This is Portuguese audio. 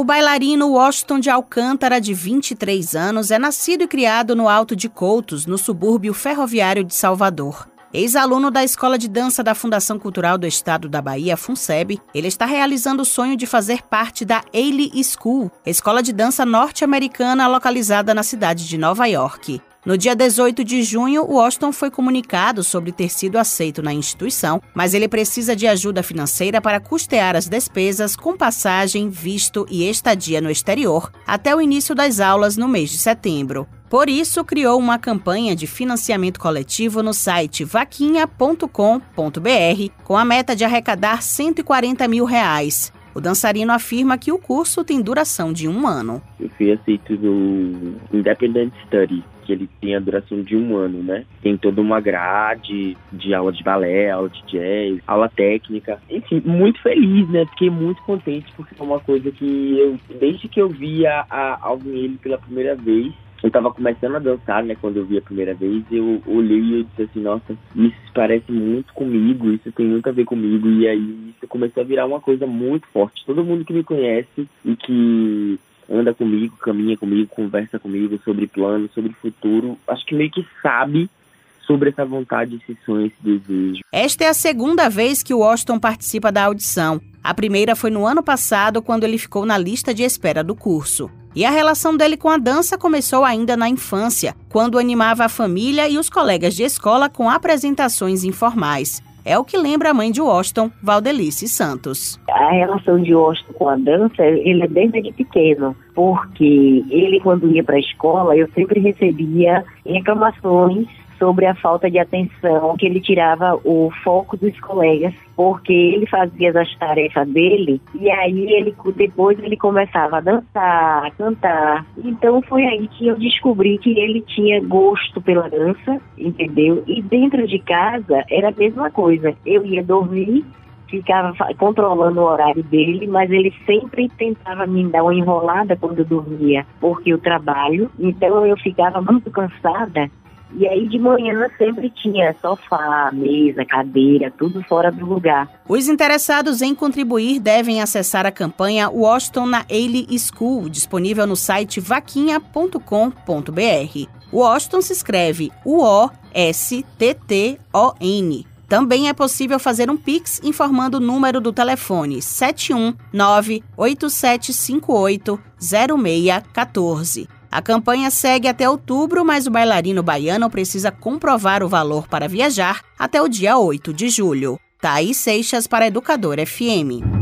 O bailarino Washington de Alcântara, de 23 anos, é nascido e criado no Alto de Coutos, no subúrbio ferroviário de Salvador. Ex-aluno da Escola de Dança da Fundação Cultural do Estado da Bahia, FUNSEB, ele está realizando o sonho de fazer parte da Ailey School, escola de dança norte-americana localizada na cidade de Nova York. No dia 18 de junho, Washington foi comunicado sobre ter sido aceito na instituição, mas ele precisa de ajuda financeira para custear as despesas com passagem, visto e estadia no exterior até o início das aulas no mês de setembro. Por isso, criou uma campanha de financiamento coletivo no site vaquinha.com.br com a meta de arrecadar 140 mil reais. O dançarino afirma que o curso tem duração de um ano. Eu fui aceito no Independent Study, que ele tem a duração de um ano, né? Tem toda uma grade de aula de balé, aula de jazz, aula técnica. Enfim, muito feliz, né? Fiquei muito contente porque foi uma coisa que eu, desde que eu vi a, Alvin pela primeira vez, eu estava começando a dançar, né, quando eu vi a primeira vez, eu olhei e eu disse assim, nossa, isso parece muito comigo, isso tem muito a ver comigo, e aí isso começou a virar uma coisa muito forte. Todo mundo que me conhece e que anda comigo, caminha comigo, conversa comigo sobre planos, sobre futuro, acho que meio que sabe sobre essa vontade, esse sonho, esse desejo. Esta é a segunda vez que o Washington participa da audição. A primeira foi no ano passado, quando ele ficou na lista de espera do curso. E a relação dele com a dança começou ainda na infância, quando animava a família e os colegas de escola com apresentações informais. É o que lembra a mãe de Washington, Valdelice Santos. A relação de Washington com a dança, ele é desde pequeno, porque ele, quando ia para a escola, eu sempre recebia reclamações sobre a falta de atenção, que ele tirava o foco dos colegas, porque ele fazia as tarefas dele e aí ele depois ele começava a dançar, a cantar. Então foi aí que eu descobri que ele tinha gosto pela dança, entendeu? E dentro de casa era a mesma coisa. Eu ia dormir ficava controlando o horário dele, mas ele sempre tentava me dar uma enrolada quando eu dormia, porque eu trabalho, então eu ficava muito cansada e aí de manhã sempre tinha sofá, mesa, cadeira, tudo fora do lugar. Os interessados em contribuir devem acessar a campanha Washington na Ailey School, disponível no site vaquinha.com.br. Washington se escreve U-O-S-T-T-O-N. Também é possível fazer um Pix informando o número do telefone 719 8758 0614. A campanha segue até outubro, mas o bailarino baiano precisa comprovar o valor para viajar até o dia 8 de julho. Thaís Seixas para Educador FM.